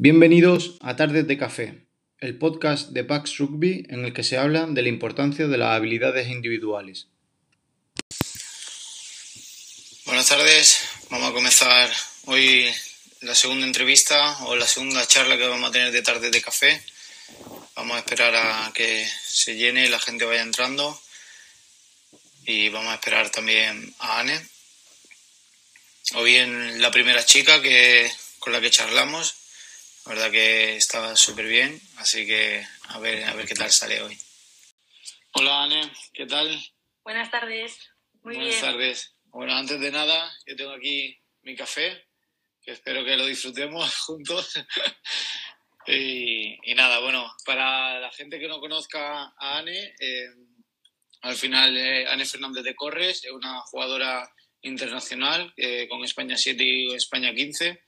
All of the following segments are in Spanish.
Bienvenidos a Tardes de Café, el podcast de Pax Rugby en el que se habla de la importancia de las habilidades individuales. Buenas tardes, vamos a comenzar hoy la segunda entrevista o la segunda charla que vamos a tener de Tardes de Café. Vamos a esperar a que se llene y la gente vaya entrando y vamos a esperar también a Anne. Hoy en la primera chica que, con la que charlamos la verdad que estaba súper bien, así que a ver, a ver qué tal sale hoy. Hola, Anne, ¿qué tal? Buenas tardes. Muy Buenas tardes. Bueno, antes de nada, yo tengo aquí mi café, que espero que lo disfrutemos juntos. y, nada, bueno, para la gente que no conozca a Anne, eh, al final eh, Anne Fernández de Corres es una jugadora internacional eh, con España 7 y España 15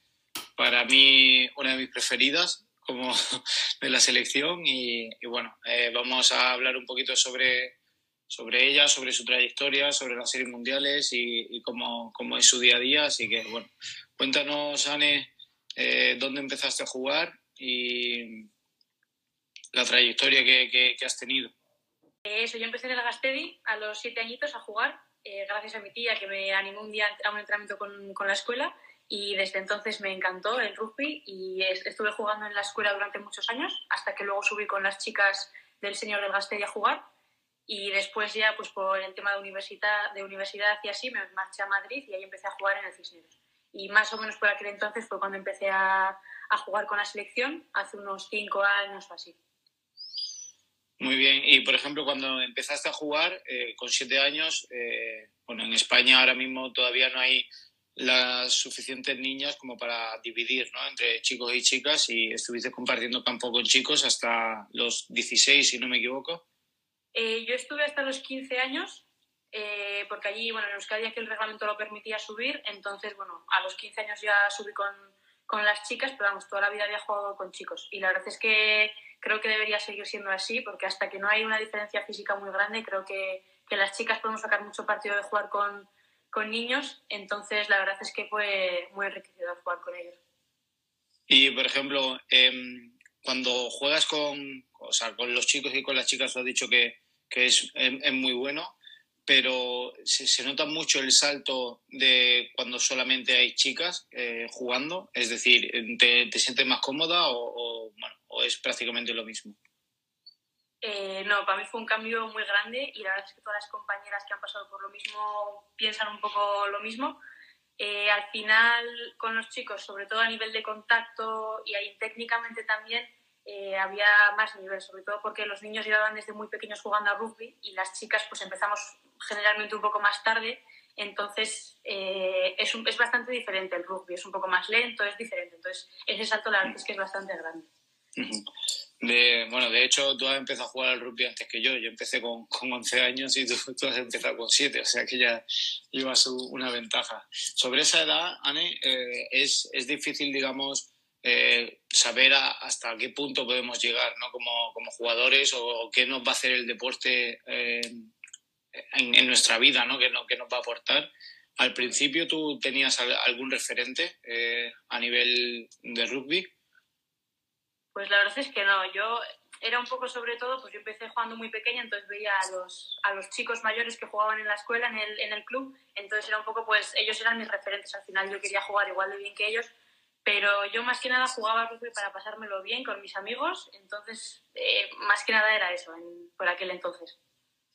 para mí una de mis preferidas como de la selección y, bueno, eh, vamos a hablar un poquito sobre, sobre ella, sobre su trayectoria, sobre las series mundiales y, cómo, cómo, es su día a día. Así que bueno, cuéntanos, Anne, eh, dónde empezaste a jugar y la trayectoria que, que, has tenido. Eso, yo empecé en el Gastedi a los siete añitos a jugar, eh, gracias a mi tía que me animó un día a un entrenamiento con, con la escuela y desde entonces me encantó el rugby y estuve jugando en la escuela durante muchos años hasta que luego subí con las chicas del señor del Gastella a jugar y después ya pues por el tema de universidad, de universidad y así me marché a Madrid y ahí empecé a jugar en el Cisneros. Y más o menos por aquel entonces fue cuando empecé a, a jugar con la selección, hace unos cinco años o así. Muy bien, y por ejemplo, cuando empezaste a jugar eh, con siete años, eh, bueno, en España ahora mismo todavía no hay las suficientes niñas como para dividir ¿no? entre chicos y chicas y estuviste compartiendo campo con chicos hasta los 16, si no me equivoco. Eh, yo estuve hasta los 15 años, eh, porque allí, bueno, en Euskadi que el reglamento lo permitía subir, entonces, bueno, a los 15 años ya subí con, con las chicas, pero vamos, toda la vida había jugado con chicos. Y la verdad es que creo que debería seguir siendo así, porque hasta que no hay una diferencia física muy grande, creo que, que las chicas podemos sacar mucho partido de jugar con con niños, entonces la verdad es que fue muy enriquecedor jugar con ellos. Y, por ejemplo, em, cuando juegas con, o sea, con los chicos y con las chicas, lo has dicho que, que es, es, muy bueno, pero se, nota mucho el salto de cuando solamente hay chicas eh, jugando, es decir, ¿te, ¿te, sientes más cómoda o, o, bueno, o es prácticamente lo mismo? Eh, no, para mí fue un cambio muy grande y la verdad es que todas las compañeras que han pasado por lo mismo piensan un poco lo mismo. Eh, al final, con los chicos, sobre todo a nivel de contacto y ahí técnicamente también, eh, había más nivel, sobre todo porque los niños llevaban desde muy pequeños jugando a rugby y las chicas pues empezamos generalmente un poco más tarde, entonces es, un, es bastante diferente el rugby, es un poco más lento, es diferente, entonces ese salto la verdad es que es bastante grande. De, bueno, de hecho, tú has empezado a jugar al rugby antes que yo. Yo empecé con, con 11 años y tú, has empezado con 7, o sea que ya llevas una ventaja. Sobre esa edad, Anne, eh, es, es, difícil, digamos, eh, saber a, hasta qué punto podemos llegar ¿no? como, como jugadores o, qué nos va a hacer el deporte eh, en, en, nuestra vida, ¿no? ¿Qué, no, qué nos va a aportar. Al principio, ¿tú tenías algún referente eh, a nivel de rugby? Pues la verdad es que no, yo era un poco sobre todo, pues yo empecé jugando muy pequeña, entonces veía a los, a los chicos mayores que jugaban en la escuela, en el, en el club, entonces era un poco, pues ellos eran mis referentes, al final yo quería jugar igual de bien que ellos, pero yo más que nada jugaba rugby para pasármelo bien con mis amigos, entonces eh, más que nada era eso en, por aquel entonces.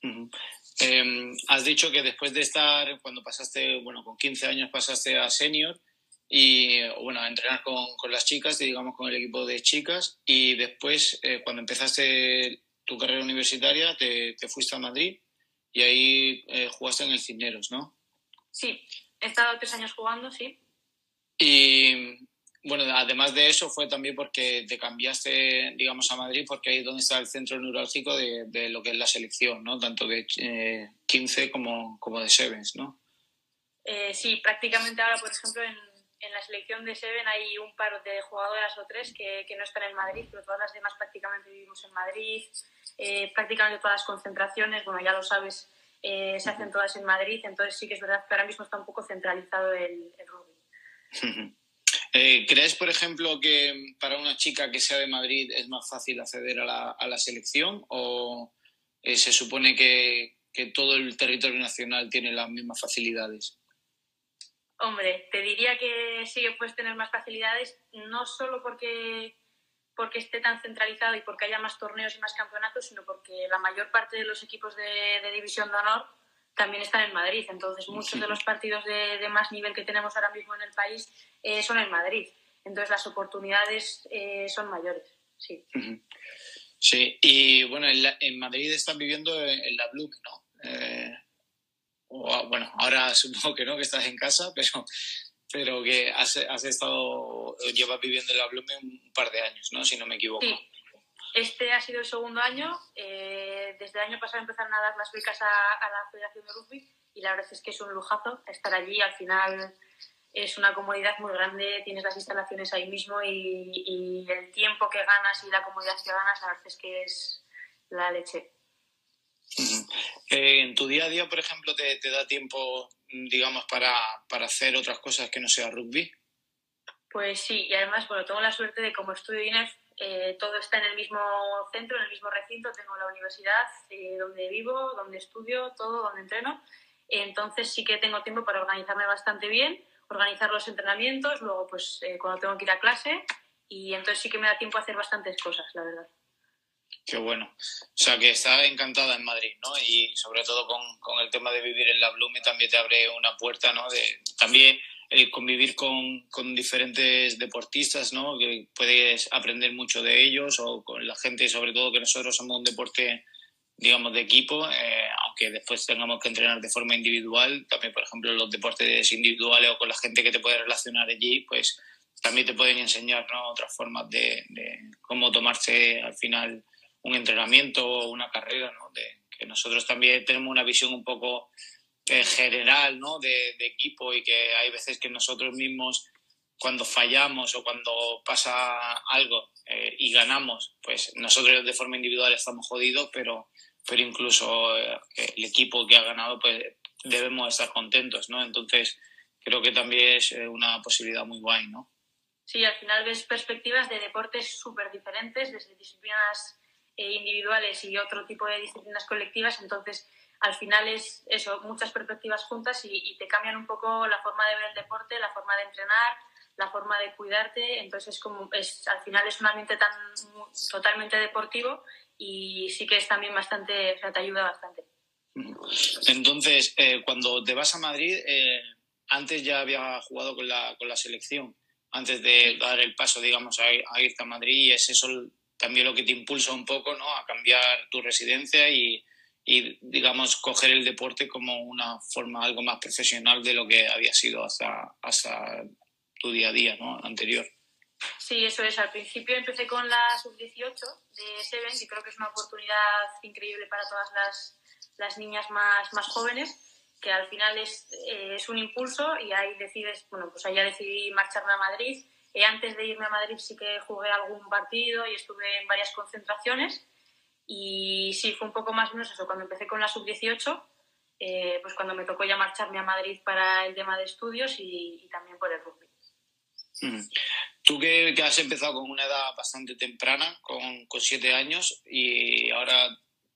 Uh -huh. eh, has dicho que después de estar, cuando pasaste, bueno, con 15 años pasaste a senior, y bueno, a entrenar con, con, las chicas, digamos con el equipo de chicas y después eh, cuando empezaste tu carrera universitaria te, te, fuiste a Madrid y ahí eh, jugaste en el Cisneros, ¿no? Sí, he estado tres años jugando, sí. Y bueno, además de eso fue también porque te cambiaste, digamos, a Madrid porque ahí es donde está el centro neurálgico de, de lo que es la selección, ¿no? Tanto de eh, 15 como, como de Sevens, ¿no? Eh, sí, prácticamente ahora, por ejemplo, en en la selección de Seven hay un par de jugadoras o tres que, no están en Madrid, pero todas las demás prácticamente vivimos en Madrid. Eh, prácticamente todas las concentraciones, bueno, ya lo sabes, eh, se hacen todas en Madrid, entonces sí que es verdad que ahora mismo está un poco centralizado el, el rugby. Eh, ¿Crees, por ejemplo, que para una chica que sea de Madrid es más fácil acceder a la, selección o se supone que todo el territorio nacional tiene las mismas facilidades? Hombre, te diría que sí que puedes tener más facilidades, no solo porque, porque esté tan centralizado y porque haya más torneos y más campeonatos, sino porque la mayor parte de los equipos de, de División de Honor también están en Madrid. Entonces, muchos de los partidos de, de, más nivel que tenemos ahora mismo en el país eh, son en Madrid. Entonces, las oportunidades eh, son mayores, sí. Sí, y bueno, en, la, en Madrid estás viviendo en, en la Bloom, ¿no? Eh, o, bueno, ahora supongo que no, que estás en casa, pero, pero que has, has estado, llevas viviendo en la Bloom un par de años, ¿no? Si no me equivoco. Este ha sido el segundo año. Eh, desde el año pasado empezaron a dar las becas a, la Federación de Rugby y la verdad es que es un lujazo estar allí. Al final es una comodidad muy grande, tienes las instalaciones ahí mismo y, y el tiempo que ganas y la comodidad que ganas, la verdad es que es la leche. Eh, en tu día a día, por ejemplo, ¿te, te da tiempo, digamos, para, para, hacer otras cosas que no sea rugby? Pues sí, y además, bueno, tengo la suerte de como estudio INEF, eh, todo está en el mismo centro, en el mismo recinto, tengo la universidad eh, donde vivo, donde estudio, todo, donde entreno. Entonces sí que tengo tiempo para organizarme bastante bien, organizar los entrenamientos, luego pues eh, cuando tengo que ir a clase y entonces sí que me da tiempo a hacer bastantes cosas, la verdad. Qué bueno. O sea, que está encantada en Madrid, ¿no? Y sobre todo con, con el tema de vivir en la Blume también te abre una puerta, ¿no? De, también el convivir con, con, diferentes deportistas, ¿no? Que puedes aprender mucho de ellos o con la gente, sobre todo que nosotros somos un deporte, digamos, de equipo, eh, aunque después tengamos que entrenar de forma individual, también, por ejemplo, los deportes individuales o con la gente que te puede relacionar allí, pues también te pueden enseñar, ¿no? Otras formas de cómo tomarse al final un entrenamiento o una carrera, ¿no? De, que nosotros también tenemos una visión un poco eh, general, ¿no? De, de, equipo y que hay veces que nosotros mismos cuando fallamos o cuando pasa algo eh, y ganamos, pues nosotros de forma individual estamos jodidos, pero, pero incluso eh, el equipo que ha ganado, pues debemos estar contentos, ¿no? Entonces creo que también es una posibilidad muy guay, ¿no? Sí, al final ves perspectivas de deportes súper diferentes, desde disciplinas eh, individuales y otro tipo de disciplinas colectivas, entonces al final es eso, muchas perspectivas juntas y, y, te cambian un poco la forma de ver el deporte, la forma de entrenar, la forma de cuidarte, entonces es como es, al final es un ambiente tan totalmente deportivo y sí que es también bastante, o sea, te ayuda bastante. Entonces, eh, cuando te vas a Madrid, eh, antes ya había jugado con la, con la selección, antes de dar el paso, digamos, a, a irte a Madrid, y es eso también lo que te impulsa un poco ¿no? a cambiar tu residencia y, y, digamos, coger el deporte como una forma algo más profesional de lo que había sido hasta, hasta tu día a día ¿no? anterior. Sí, eso es. Al principio empecé con la sub-18 de Seven, que creo que es una oportunidad increíble para todas las, las niñas más, más jóvenes, que al final es, eh, es un impulso y ahí decides, bueno, pues ya decidí marcharme a Madrid eh, antes de irme a Madrid sí que jugué algún partido y estuve en varias concentraciones. Y sí, fue un poco más o menos eso. Cuando empecé con la sub-18, eh, pues cuando me tocó ya marcharme a Madrid para el tema de estudios y, y también por el rugby. Mm. Tú que, que, has empezado con una edad bastante temprana, con, con siete años, y ahora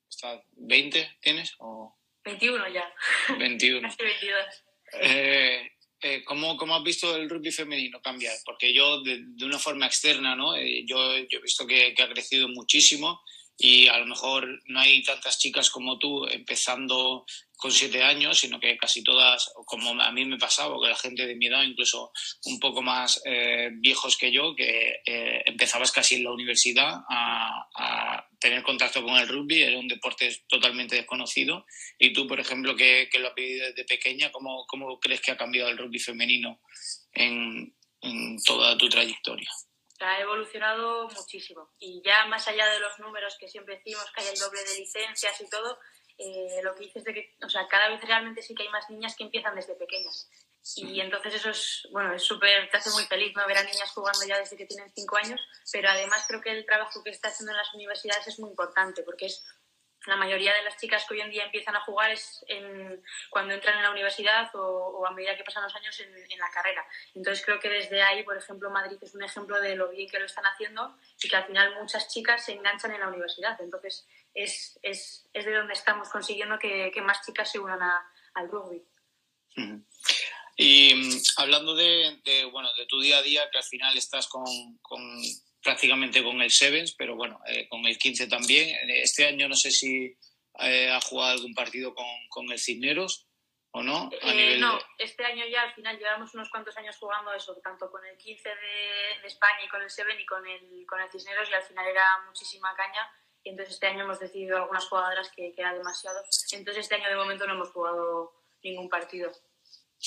estás 20, ¿tienes? O... 21 ya. 21. Casi 22. Eh, eh, ¿cómo, ¿cómo, has visto el rugby femenino cambiar? Porque yo, de, una forma externa, ¿no? Eh, yo, he visto que, ha crecido muchísimo y a lo mejor no hay tantas chicas como tú empezando con siete años, sino que casi todas, como a mí me pasaba, que la gente de mi edad, incluso un poco más eh, viejos que yo, que eh, empezabas casi en la universidad a, tener contacto con el rugby, era un deporte totalmente desconocido. Y tú, por ejemplo, que, que lo has vivido desde pequeña, ¿cómo, ¿cómo, crees que ha cambiado el rugby femenino en, en toda tu trayectoria? ha evolucionado muchísimo. Y ya más allá de los números que siempre decimos, que hay el doble de licencias y todo, eh, lo que dices de que, o sea, cada vez realmente sí que hay más niñas que empiezan desde pequeñas. Y entonces eso es, bueno, es súper, te hace muy feliz, ¿no? Ver a niñas jugando ya desde que tienen cinco años, pero además creo que el trabajo que está haciendo en las universidades es muy importante, porque es la mayoría de las chicas que hoy en día empiezan a jugar es en, cuando entran en la universidad o, a medida que pasan los años en, la carrera. Entonces creo que desde ahí, por ejemplo, Madrid es un ejemplo de lo bien que lo están haciendo y que al final muchas chicas se enganchan en la universidad. Entonces es, es, es de donde estamos consiguiendo que, que más chicas se unan al rugby. Y mm, hablando de, de, bueno, de tu día a día, que al final estás con, con prácticamente con el Sevens, pero bueno, eh, con el 15 también. Este año no sé si eh, ha jugado algún partido con, con el Cisneros o no. Eh, no, este año ya al final llevamos unos cuantos años jugando eso, tanto con el 15 de, de, España y con el Seven y con el, con el Cisneros y al final era muchísima caña. Y entonces este año hemos decidido algunas jugadoras que, que era demasiado. Entonces este año de momento no hemos jugado ningún partido.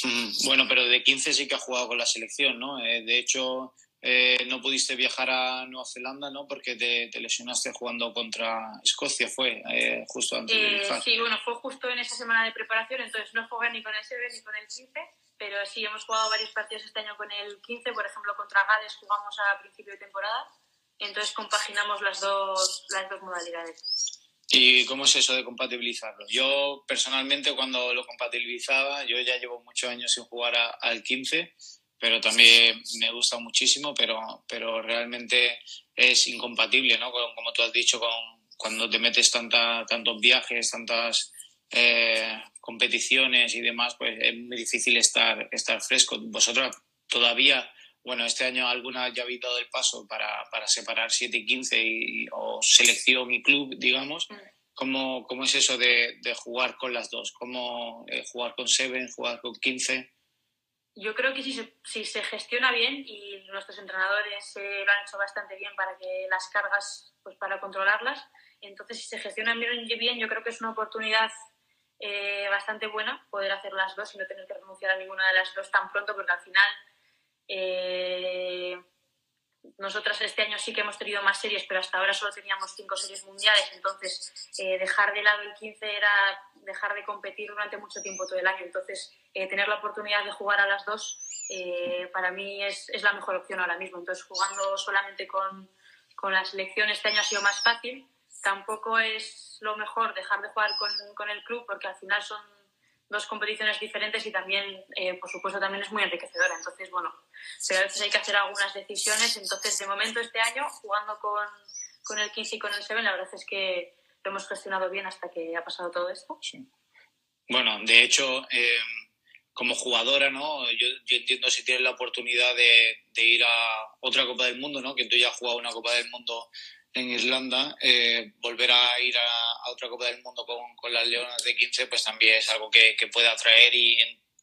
Mm, bueno, pero de 15 sí que ha jugado con la selección, ¿no? de hecho, eh, no pudiste viajar a Nueva Zelanda, ¿no? Porque te, lesionaste jugando contra Escocia, fue eh, justo antes de viajar. Sí, bueno, fue justo en esa semana de preparación, entonces no jugué ni con el 7 ni con el 15, pero sí hemos jugado varios partidos este año con el 15, por ejemplo, contra Gales jugamos a principio de temporada, entonces compaginamos las dos, las dos modalidades. ¿Y cómo es eso de compatibilizarlo? Yo personalmente cuando lo compatibilizaba, yo ya llevo muchos años sin jugar al 15 pero también me gusta muchísimo, pero, pero realmente es incompatible, ¿no? Como, tú has dicho, con, cuando te metes tanta, tantos viajes, tantas eh, competiciones y demás, pues es muy difícil estar, estar fresco. Vosotros todavía, bueno, este año alguna ya habéis dado el paso para, para separar 7 y 15 y, o selección y club, digamos. ¿Cómo, cómo es eso de, de, jugar con las dos? ¿Cómo eh, jugar con 7, jugar con 15? yo creo que si se, si se gestiona bien y nuestros entrenadores eh, lo han hecho bastante bien para que las cargas, pues para controlarlas, entonces si se gestiona bien, bien yo creo que es una oportunidad eh, bastante buena poder hacer las dos y no tener que renunciar a ninguna de las dos tan pronto, porque al final eh, nosotras este año sí que hemos tenido más series, pero hasta ahora solo teníamos cinco series mundiales, entonces eh, dejar de lado el 15 era dejar de competir durante mucho tiempo todo el año. Entonces, eh, tener la oportunidad de jugar a las dos para mí es, es, la mejor opción ahora mismo. Entonces, jugando solamente con, con, la selección este año ha sido más fácil. Tampoco es lo mejor dejar de jugar con, con el club porque al final son dos competiciones diferentes y también, eh, por supuesto, también es muy enriquecedora. Entonces, bueno, pero a veces hay que hacer algunas decisiones. Entonces, de momento, este año, jugando con, con el 15 y con el 7, la verdad es que lo hemos gestionado bien hasta que ha pasado todo esto. Sí. Bueno, de hecho, eh, como jugadora, ¿no? Yo, yo, entiendo si tienes la oportunidad de, de, ir a otra Copa del Mundo, ¿no? Que tú ya has jugado una Copa del Mundo en Irlanda, eh, volver a ir a, otra Copa del Mundo con, con, las Leonas de 15, pues también es algo que, que puede atraer y,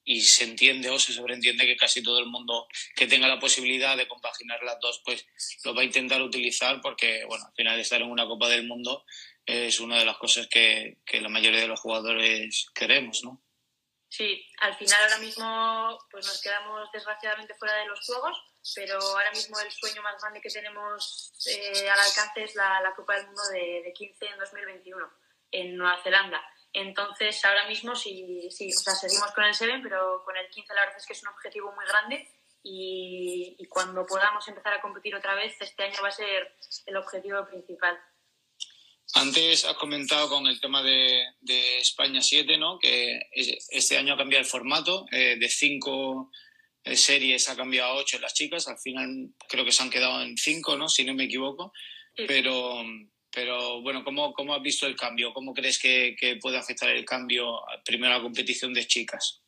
y, se entiende o se sobreentiende que casi todo el mundo que tenga la posibilidad de compaginar las dos, pues lo va a intentar utilizar porque, bueno, al final estar en una Copa del Mundo es una de las cosas que, que la mayoría de los jugadores queremos, ¿no? Sí, al final ahora mismo pues nos quedamos desgraciadamente fuera de los Juegos, pero ahora mismo el sueño más grande que tenemos eh, al alcance es la, la, Copa del Mundo de, de 15 en 2021 en Nueva Zelanda. Entonces, ahora mismo sí, sí, o sea, seguimos con el 7, pero con el 15 la verdad es que es un objetivo muy grande y, y cuando podamos empezar a competir otra vez, este año va a ser el objetivo principal. Antes has comentado con el tema de, de España 7, ¿no? que este año ha cambiado el formato, eh, de cinco eh, series ha cambiado a ocho las chicas, al final creo que se han quedado en cinco, ¿no? si no me equivoco, pero, pero bueno, ¿cómo, ¿cómo has visto el cambio? ¿Cómo crees que, que puede afectar el cambio primero a la competición de chicas?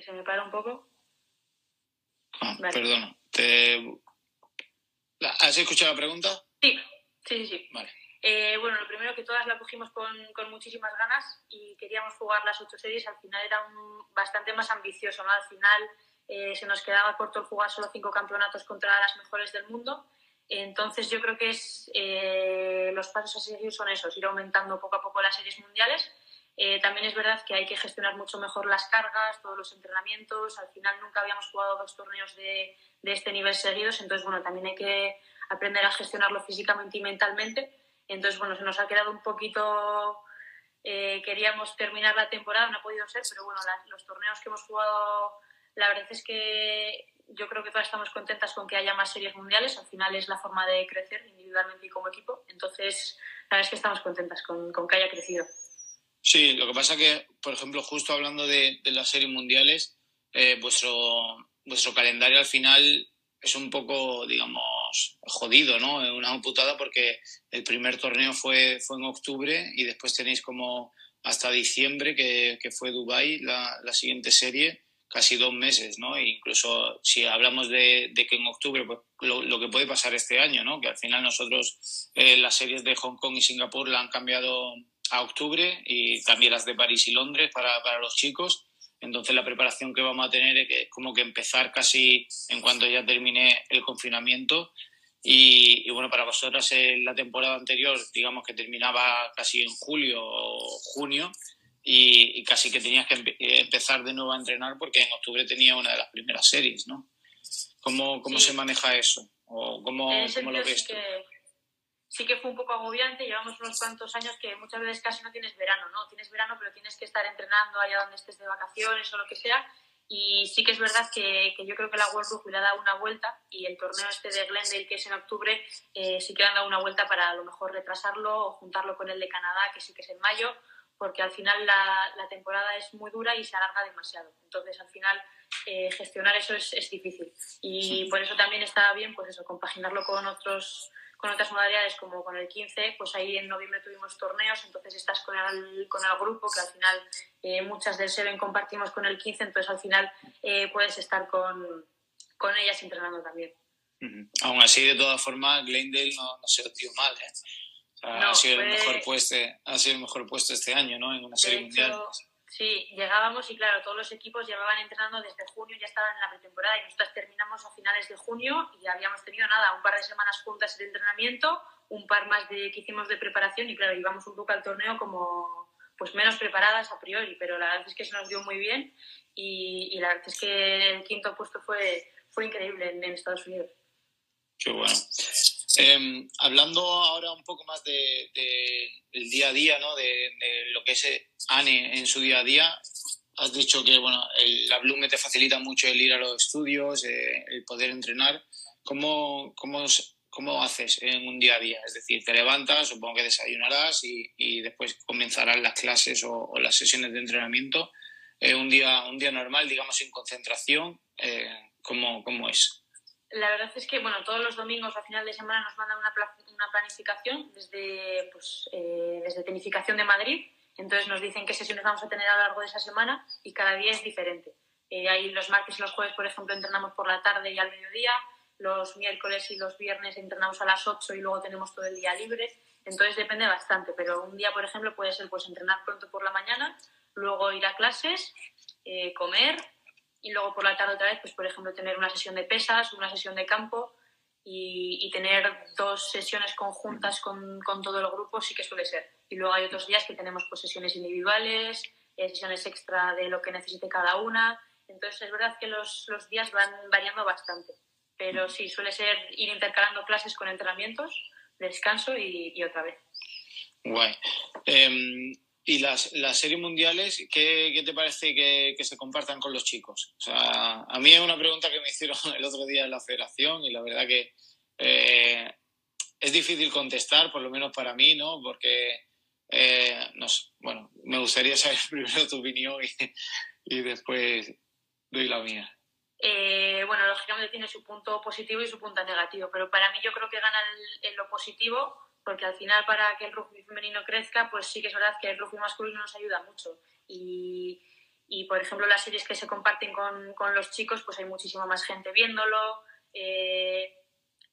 Se me para un poco. Ah, Perdón. ¿Has escuchado la pregunta? Sí, sí, sí. Vale. Eh, bueno, lo primero que todas la cogimos con, con, muchísimas ganas y queríamos jugar las ocho series. Al final era un, bastante más ambicioso, ¿no? Al final eh, se nos quedaba corto el jugar solo cinco campeonatos contra las mejores del mundo. Entonces yo creo que es, eh, los pasos a seguir son esos, ir aumentando poco a poco las series mundiales eh, también es verdad que hay que gestionar mucho mejor las cargas, todos los entrenamientos. Al final nunca habíamos jugado dos torneos de, de, este nivel seguidos, entonces bueno, también hay que aprender a gestionarlo físicamente y mentalmente. Entonces bueno, se nos ha quedado un poquito. Eh, queríamos terminar la temporada, no ha podido ser, pero bueno, los torneos que hemos jugado, la verdad es que yo creo que todas estamos contentas con que haya más series mundiales. Al final es la forma de crecer individualmente y como equipo. Entonces, la verdad es que estamos contentas con, con que haya crecido. Sí, lo que pasa que, por ejemplo, justo hablando de, las series mundiales, eh, vuestro, vuestro calendario al final es un poco, digamos, jodido, ¿no? Una putada porque el primer torneo fue, fue en octubre y después tenéis como hasta diciembre, que, que fue Dubai la, la, siguiente serie, casi dos meses, ¿no? E incluso si hablamos de, de, que en octubre, pues lo, lo, que puede pasar este año, ¿no? Que al final nosotros eh, las series de Hong Kong y Singapur la han cambiado a octubre y también las de París y Londres para, para los chicos. Entonces la preparación que vamos a tener es como que empezar casi en cuanto ya termine el confinamiento. Y, y bueno, para vosotras en la temporada anterior, digamos que terminaba casi en julio o junio y, y casi que tenías que empe empezar de nuevo a entrenar porque en octubre tenía una de las primeras series, ¿no? ¿Cómo, cómo sí. se maneja eso? ¿O cómo, cómo lo ves tú? Que sí que fue un poco agobiante. Llevamos unos cuantos años que muchas veces casi no tienes verano, ¿no? Tienes verano, pero tienes que estar entrenando allá donde estés de vacaciones o lo que sea. Y sí que es verdad que, que yo creo que la World Rugby le ha dado una vuelta y el torneo este de Glendale, que es en octubre, eh, sí que le han dado una vuelta para a lo mejor retrasarlo o juntarlo con el de Canadá, que sí que es en mayo, porque al final la, la temporada es muy dura y se alarga demasiado. Entonces, al final, eh, gestionar eso es, es difícil. Y por eso también está bien, pues eso, compaginarlo con otros con otras modalidades como con el 15, pues ahí en noviembre tuvimos torneos, entonces estás con el, con el grupo, que al final eh, muchas del Seven compartimos con el 15, entonces al final eh, puedes estar con, con, ellas entrenando también. Uh -huh. Aún así, de todas formas, Glendale no, no se dio mal, ¿eh? O sea, no, ha, sido fue... el mejor puesto, ha sido el mejor puesto este año, ¿no? En una serie hecho, mundial. Sí, llegábamos y claro, todos los equipos llevaban entrenando desde junio, ya estaban en la pretemporada y nosotros terminamos a finales de junio y habíamos tenido nada, un par de semanas juntas de entrenamiento, un par más de que hicimos de preparación y claro, íbamos un poco al torneo como pues menos preparadas a priori, pero la verdad es que se nos dio muy bien y, la verdad es que el quinto puesto fue, fue increíble en, Estados Unidos. Qué bueno. Eh, hablando ahora un poco más de, de, del día a día, ¿no? De, de, lo que es eh, Anne en su día a día, has dicho que bueno, el, la Bloom te facilita mucho el ir a los estudios, eh, el poder entrenar. ¿Cómo, cómo, ¿Cómo haces en un día a día? Es decir, te levantas, supongo que desayunarás y, y después comenzarán las clases o, o, las sesiones de entrenamiento. Eh, un, día, un día normal, digamos, sin concentración, ¿cómo, ¿cómo es? La verdad es que, bueno, todos los domingos a final de semana nos mandan una, una planificación desde, pues, eh, desde Tenificación de Madrid. Entonces nos dicen qué sesiones vamos a tener a lo largo de esa semana y cada día es diferente. Eh, ahí los martes y los jueves, por ejemplo, entrenamos por la tarde y al mediodía. Los miércoles y los viernes entrenamos a las 8 y luego tenemos todo el día libre. Entonces depende bastante, pero un día, por ejemplo, puede ser pues entrenar pronto por la mañana, luego ir a clases, eh, comer, y luego por la tarde otra vez, pues por ejemplo, tener una sesión de pesas, una sesión de campo y, tener dos sesiones conjuntas con, con, todo el grupo sí que suele ser. Y luego hay otros días que tenemos pues, sesiones individuales, eh, sesiones extra de lo que necesite cada una. Entonces es verdad que los, los días van variando bastante, pero sí, suele ser ir intercalando clases con entrenamientos, descanso y, otra vez. Guay. Eh, ¿Y las, las series mundiales, qué, qué te parece que, que, se compartan con los chicos? O sea, a mí es una pregunta que me hicieron el otro día en la federación y la verdad que eh, es difícil contestar, por lo menos para mí, ¿no? Porque, eh, no sé, bueno, me gustaría saber primero tu opinión y, después doy la mía. Eh, bueno, lógicamente tiene su punto positivo y su punto negativo, pero para mí yo creo que gana en, en lo positivo porque al final para que el rugby femenino crezca, pues sí que es verdad que el rugby masculino nos ayuda mucho. Y, y por ejemplo, las series que se comparten con, con, los chicos, pues hay muchísima más gente viéndolo, eh,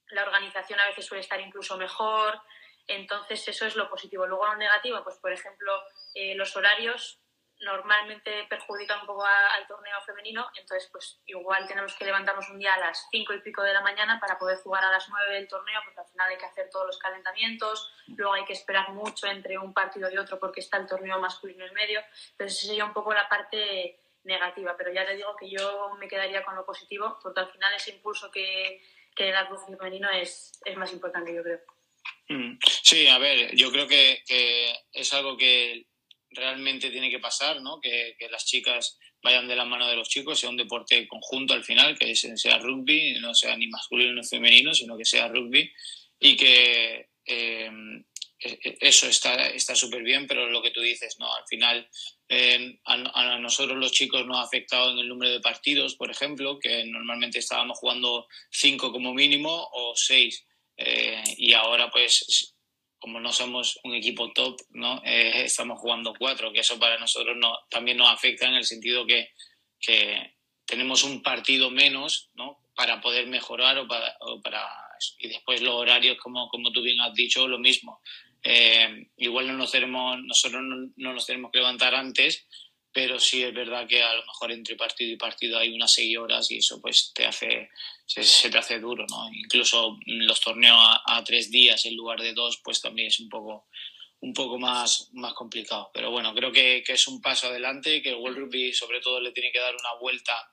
la organización a veces suele estar incluso mejor, entonces eso es lo positivo. Luego lo negativo, pues por ejemplo, eh, los horarios normalmente perjudican un poco al torneo femenino, entonces pues igual tenemos que levantarnos un día a las cinco y pico de la mañana para poder jugar a las nueve del torneo, porque al final hay que hacer todos los calentamientos, luego hay que esperar mucho entre un partido y otro porque está el torneo masculino en medio, entonces sería un poco la parte negativa, pero ya te digo que yo me quedaría con lo positivo, porque al final ese impulso que, que da el rugby femenino es, es más importante, yo creo. Mm. Sí, a ver, yo creo que, es algo que realmente tiene que pasar, ¿no? Que, las chicas vayan de la mano de los chicos, sea un deporte conjunto al final, que sea rugby, no sea ni masculino ni femenino, sino que sea rugby y que eh, e, e, eso está súper bien, pero lo que tú dices, ¿no? Al final a, nosotros los chicos nos ha afectado en el número de partidos, por ejemplo, que normalmente estábamos jugando cinco como mínimo o seis. Eh, y ahora pues como no somos un equipo top, ¿no? Eh, estamos jugando cuatro, que eso para nosotros no, también nos afecta en el sentido que, que tenemos un partido menos ¿no? para poder mejorar o para, y después los horarios, como, como tú bien has dicho, lo mismo. Eh, igual no nos tenemos, nosotros no, nos tenemos que levantar antes, pero sí es verdad que a lo mejor entre partido y partido hay unas seis horas y eso pues te hace, se, te hace duro, ¿no? Incluso los torneos a, tres días en lugar de dos, pues también es un poco, un poco más, más complicado. Pero bueno, creo que, que es un paso adelante, que el World Rugby sobre todo le tiene que dar una vuelta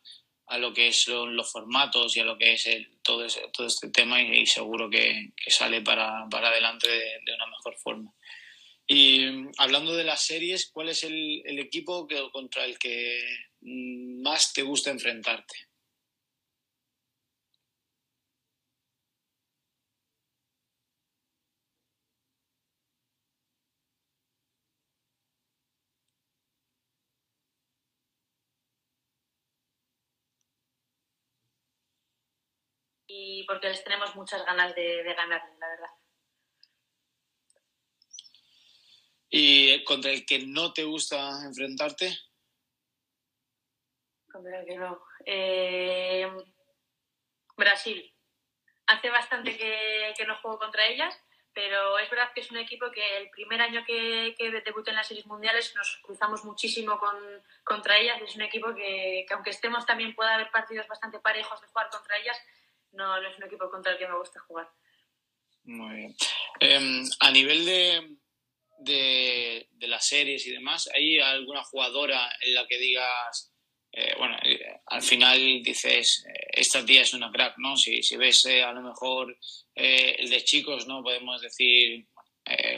a lo que son los formatos y a lo que es el, todo, todo este tema y, seguro que, sale para, para adelante de, de, una mejor forma. Y hablando de las series, ¿cuál es el, equipo que, contra el que más te gusta enfrentarte? y porque les tenemos muchas ganas de ganar, la verdad. ¿Y contra el que no te gusta enfrentarte? Contra el que no. Eh, Brasil. Hace bastante que, que, no juego contra ellas, pero es verdad que es un equipo que el primer año que, que debuté en las series mundiales nos cruzamos muchísimo con, contra ellas. Es un equipo que, que, aunque estemos también puede haber partidos bastante parejos de jugar contra ellas, no, no es un equipo contra el que me gusta jugar. Muy bien. Eh, a nivel de, de, las series y demás, ¿hay alguna jugadora en la que digas, eh, bueno, eh, al final dices, eh, esta tía es una crack, ¿no? Si, si ves a lo mejor el de chicos, ¿no? Podemos decir,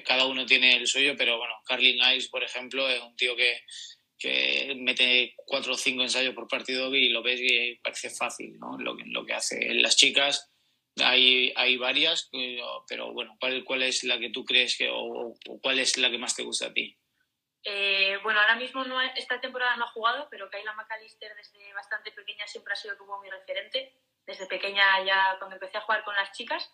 cada uno tiene el suyo, pero bueno, Carly Nice, por ejemplo, es un tío que que mete cuatro o cinco ensayos por partido y lo ves y parece fácil, ¿no? Lo, lo que hace. las chicas hay, hay varias, pero, bueno, ¿cuál, ¿cuál es la que tú crees que, o, cuál es la que más te gusta a ti? Eh, bueno, ahora mismo no, esta temporada no ha jugado, pero Kayla McAllister desde bastante pequeña siempre ha sido como mi referente. Desde pequeña ya cuando empecé a jugar con las chicas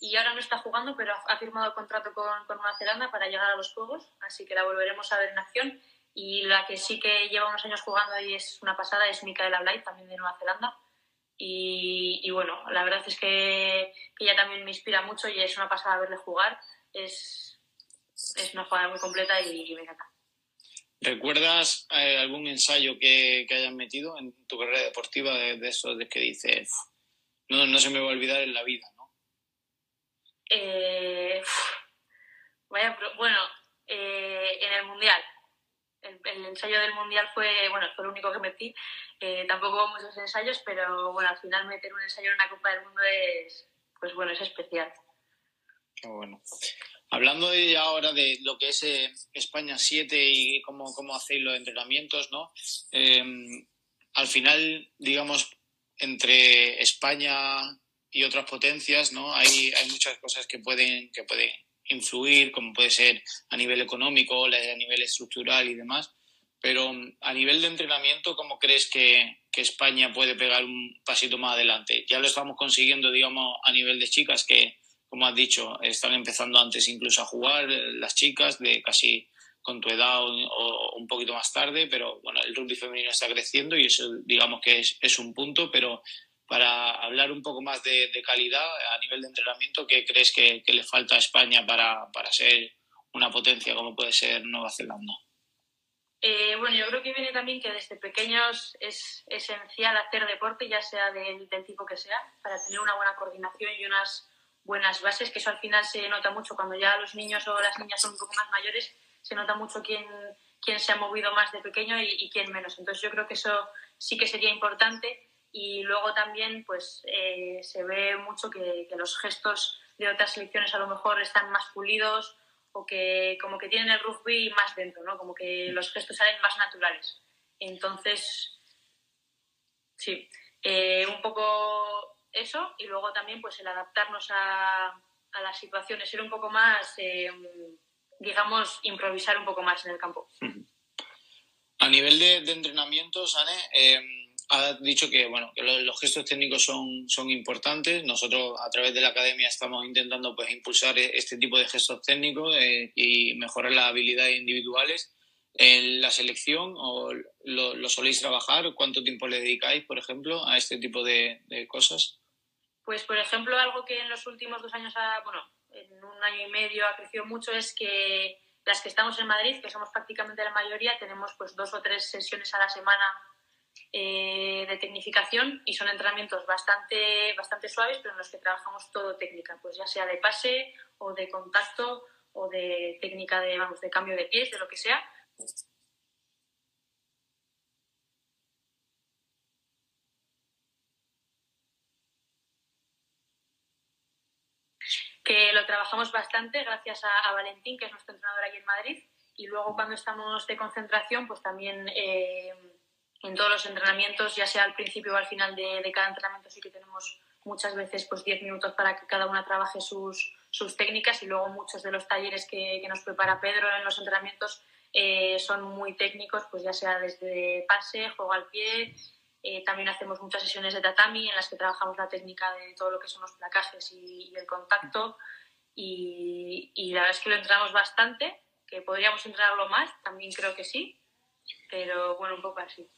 y ahora no está jugando, pero ha, firmado contrato con, con Nueva Zelanda para llegar a los Juegos, así que la volveremos a ver en acción y la que sí que lleva unos años jugando y es una pasada es Micaela Blight, también de Nueva Zelanda. Y, y bueno, la verdad es que, que, ella también me inspira mucho y es una pasada verle jugar. Es, es una jugada muy completa y, y me encanta. ¿Recuerdas eh, algún ensayo que, que, hayas metido en tu carrera deportiva de, de eso de que dices, no, no se me va a olvidar en la vida, ¿no? Eh, vaya, bueno, eh, en el Mundial el, ensayo del mundial fue, bueno, fue el único que metí. Tampoco hubo muchos ensayos, pero bueno, al final meter un ensayo en una Copa del Mundo es, pues bueno, es especial. Qué bueno. Hablando de ahora de lo que es eh, España 7 y cómo, cómo hacéis los entrenamientos, ¿no? Eh, al final, digamos, entre España y otras potencias, ¿no? Hay, hay muchas cosas que pueden, que pueden influir, como puede ser a nivel económico, a nivel estructural y demás. Pero mm, a nivel de entrenamiento, ¿cómo crees que, España puede pegar un pasito más adelante? Ya lo estamos consiguiendo, digamos, a nivel de chicas que, como has dicho, están empezando antes incluso a jugar eh, las chicas de casi con tu edad o, un poquito más tarde, pero bueno, el rugby femenino está creciendo y eso digamos que es, un punto, pero para hablar un poco más de, de, calidad a nivel de entrenamiento, ¿qué crees que, que le falta a España para, para, ser una potencia como puede ser Nueva Zelanda? Eh, bueno, yo creo que viene también que desde pequeños es esencial hacer deporte, ya sea del, tipo que sea, para tener una buena coordinación y unas buenas bases, que eso al final se nota mucho cuando ya los niños o las niñas son un poco más mayores, se nota mucho quién, quién se ha movido más de pequeño y, y quién menos. Entonces yo creo que eso sí que sería importante y luego también pues eh, se ve mucho que, que, los gestos de otras selecciones a lo mejor están más pulidos o que como que tienen el rugby más dentro, ¿no? Como que los gestos salen más naturales. Entonces, sí, eh, un poco eso y luego también pues el adaptarnos a, a las situaciones, ser un poco más, eh, digamos, improvisar un poco más en el campo. A nivel de, de entrenamientos, Anne, eh, ha dicho que, bueno, que los, gestos técnicos son, son importantes. Nosotros a través de la academia estamos intentando pues, impulsar e, este tipo de gestos técnicos eh, y mejorar las habilidades individuales. ¿En la selección o lo, lo, soléis trabajar? ¿Cuánto tiempo le dedicáis, por ejemplo, a este tipo de, cosas? Pues, por ejemplo, algo que en los últimos dos años, ha, bueno, en un año y medio ha crecido mucho es que las que estamos en Madrid, que somos prácticamente la mayoría, tenemos pues dos o tres sesiones a la semana eh, de tecnificación y son entrenamientos bastante, bastante suaves, pero en los que trabajamos todo técnica, pues ya sea de pase o de contacto o de técnica de, vamos, de cambio de pies, de lo que sea. que lo trabajamos bastante gracias a, Valentín, que es nuestro entrenador aquí en Madrid, y luego cuando estamos de concentración, pues también eh, en todos los entrenamientos, ya sea al principio o al final de, cada entrenamiento, sí que tenemos muchas veces pues 10 minutos para que cada una trabaje sus, técnicas y luego muchos de los talleres que, nos prepara Pedro en los entrenamientos eh, son muy técnicos, pues ya sea desde pase, juego al pie, eh, también hacemos muchas sesiones de tatami en las que trabajamos la técnica de todo lo que son los placajes y, el contacto y, la verdad es que lo entrenamos bastante, que podríamos entrenarlo más, también creo que sí, pero bueno, un poco así.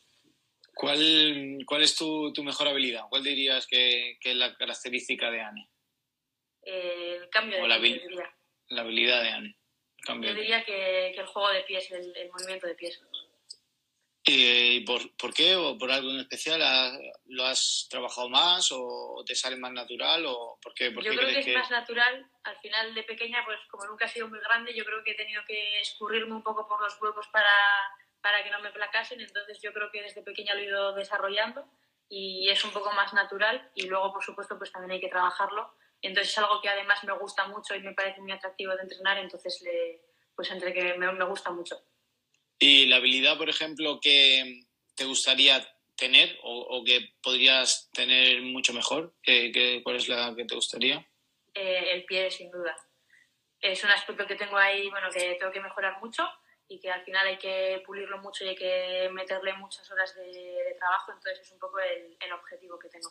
¿Cuál, cuál es tu, tu, mejor habilidad? ¿Cuál dirías que, que es la característica de Anne? Eh, el cambio de la, diría. la habilidad de Anne. Yo diría que, que, el juego de pies, el, el movimiento de pies. ¿Y por, por, qué? ¿O por algo en especial? ¿Lo has trabajado más o te sale más natural? ¿O por qué, por yo qué creo crees que es más natural. Al final, de pequeña, pues como nunca he sido muy grande, yo creo que he tenido que escurrirme un poco por los huevos para para que no me placasen, entonces yo creo que desde pequeña lo he ido desarrollando y es un poco más natural y luego, por supuesto, pues también hay que trabajarlo. Entonces es algo que además me gusta mucho y me parece muy atractivo de entrenar, entonces le, pues entre que me, me gusta mucho. ¿Y la habilidad, por ejemplo, que te gustaría tener o, o que podrías tener mucho mejor? ¿Qué, qué, cuál es la que te gustaría? Eh, el pie, sin duda. Es un aspecto que tengo ahí, bueno, que tengo que mejorar mucho y que al final hay que pulirlo mucho y hay que meterle muchas horas de, de trabajo, entonces es un poco el, el, objetivo que tengo.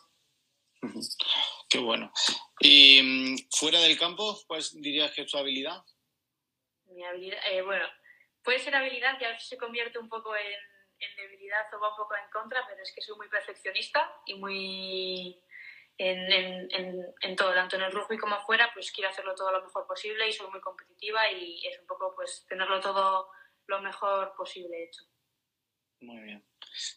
Qué bueno. Y mm, fuera del campo, ¿cuál dirías que es tu habilidad? Mi habilidad, eh, bueno, puede ser habilidad que a veces se convierte un poco en, en, debilidad o va un poco en contra, pero es que soy muy perfeccionista y muy en, en, en, todo, tanto en el rugby como fuera, pues quiero hacerlo todo lo mejor posible y soy muy competitiva y es un poco pues tenerlo todo lo mejor posible hecho. Muy bien.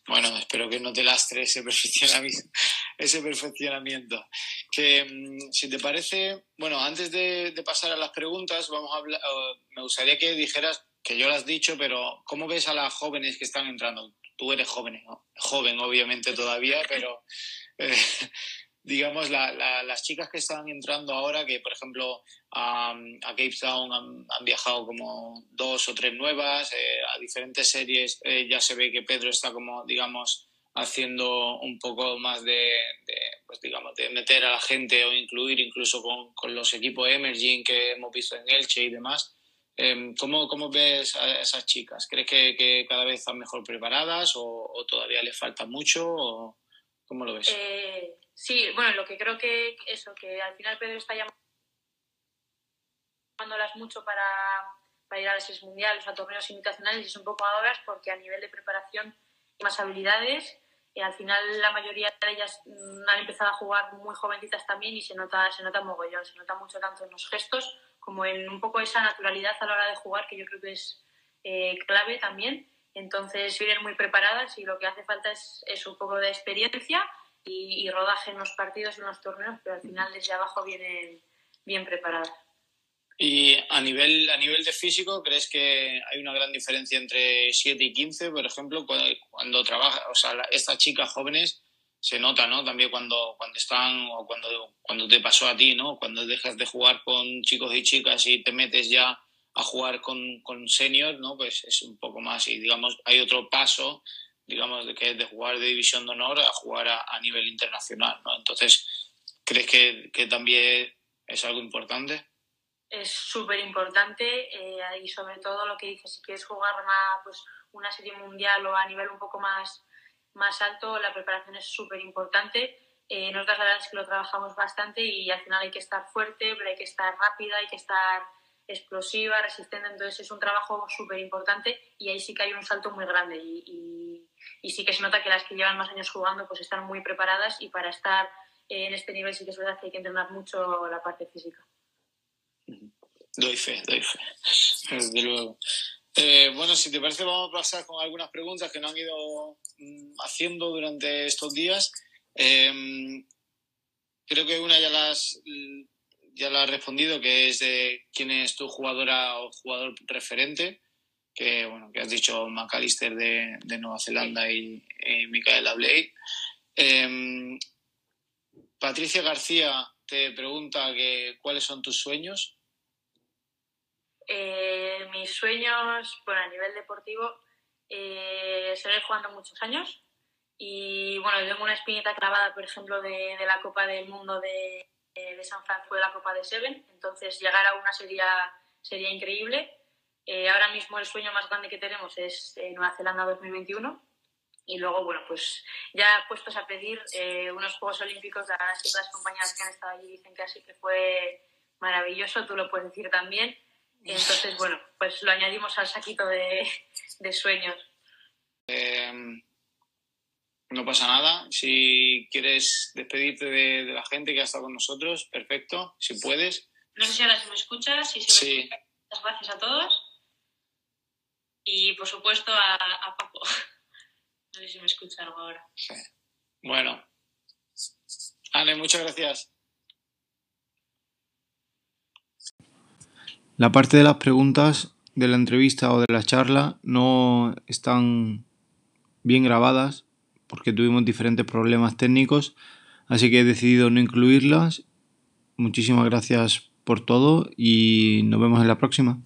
Bueno, espero que no te lastre ese perfeccionamiento. Ese perfeccionamiento. Que mm, si te parece, bueno, antes de, pasar a las preguntas, vamos a hablar, me gustaría que dijeras, que yo lo has dicho, pero ¿cómo ves a las jóvenes que están entrando? Tú eres joven, joven obviamente todavía, pero eh, digamos, la, la, las chicas que están entrando ahora, que por ejemplo a, a Cape Town han, viajado como dos o tres nuevas, eh, a diferentes series eh, ya se ve que Pedro está como, digamos, haciendo un poco más de, pues digamos, de meter a la gente o incluir incluso con, con los equipos emerging que hemos visto en Elche y demás. Eh, ¿cómo, ¿Cómo ves a esas chicas? ¿Crees que, cada vez están mejor preparadas o, todavía les falta mucho? O, ¿Cómo lo ves? Eh, sí, bueno, lo que creo que eso, que al final Pedro está llamándolas mucho para, para ir a las mundiales a torneos invitacionales y es un poco ahora porque a nivel de preparación más habilidades y al final la mayoría de ellas mm, han empezado a jugar muy jovencitas también y se nota, se nota mogollón, se nota mucho tanto en los gestos como en un poco esa naturalidad a la hora de jugar que yo creo que es eh, clave también. Entonces vienen muy preparadas y lo que hace falta es, es un poco de experiencia y, y, rodaje en los partidos en los torneos, pero al final desde abajo vienen bien preparadas. Y a nivel, a nivel de físico, ¿crees que hay una gran diferencia entre 7 y 15, por ejemplo, cuando, cuando trabaja, o sea, estas chicas jóvenes se nota, ¿no? También cuando, cuando están, o cuando, cuando te pasó a ti, ¿no? Cuando dejas de jugar con chicos y chicas y te metes ya a jugar con, con senior, ¿no? Pues es un poco más y digamos hay otro paso digamos, de que de jugar de división de honor a jugar a, nivel internacional, ¿no? Entonces, ¿crees que, que también es algo importante? Es súper importante eh, y sobre todo lo que dices, si quieres jugar una, pues, una serie mundial o a nivel un poco más, más alto, la preparación es súper importante. Eh, nosotros la verdad es que lo trabajamos bastante y al final hay que estar fuerte, pero hay que estar rápida, hay que estar explosiva, resistente, entonces es un trabajo súper importante y ahí sí que hay un salto muy grande y, y, sí que se nota que las que llevan más años jugando pues están muy preparadas y para estar en este nivel sí que es verdad que hay que entrenar mucho la parte física. Doy fe, doy fe, desde luego. Eh, bueno, si te parece vamos a pasar con algunas preguntas que nos han ido mm, haciendo durante estos días. Eh, creo que una ya las ya lo has respondido, que es de quién es tu jugadora o jugador referente, que bueno, que has dicho McAllister de, de Nueva Zelanda y, y Micaela Blake. Em, Patricia García te pregunta que cuáles son tus sueños. Eh, mis sueños, bueno, a nivel deportivo, eh, seguir jugando muchos años. Y bueno, tengo una espinita clavada, por ejemplo, de, de la Copa del Mundo de, de San Francisco de la Copa de Seven, entonces llegar a una sería, sería increíble. Eh, ahora mismo el sueño más grande que tenemos es eh, Nueva Zelanda 2021 y luego, bueno, pues ya puestos a pedir eh, unos Juegos Olímpicos, las compañeras que han estado allí dicen que así que fue maravilloso, tú lo puedes decir también. Entonces, bueno, pues lo añadimos al saquito de, de sueños. Em, no pasa nada. Si quieres despedirte de, la gente que ha estado con nosotros, perfecto, si puedes. No sé si ahora se me escucha, si se me sí. Muchas gracias a todos. Y por supuesto a, a Paco. No sé si me escucha algo ahora. Sí. Bueno. Anne, muchas gracias. La parte de las preguntas de la entrevista o de la charla no están bien grabadas porque tuvimos diferentes problemas técnicos, así que he decidido no incluirlas. Muchísimas gracias por todo y nos vemos en la próxima.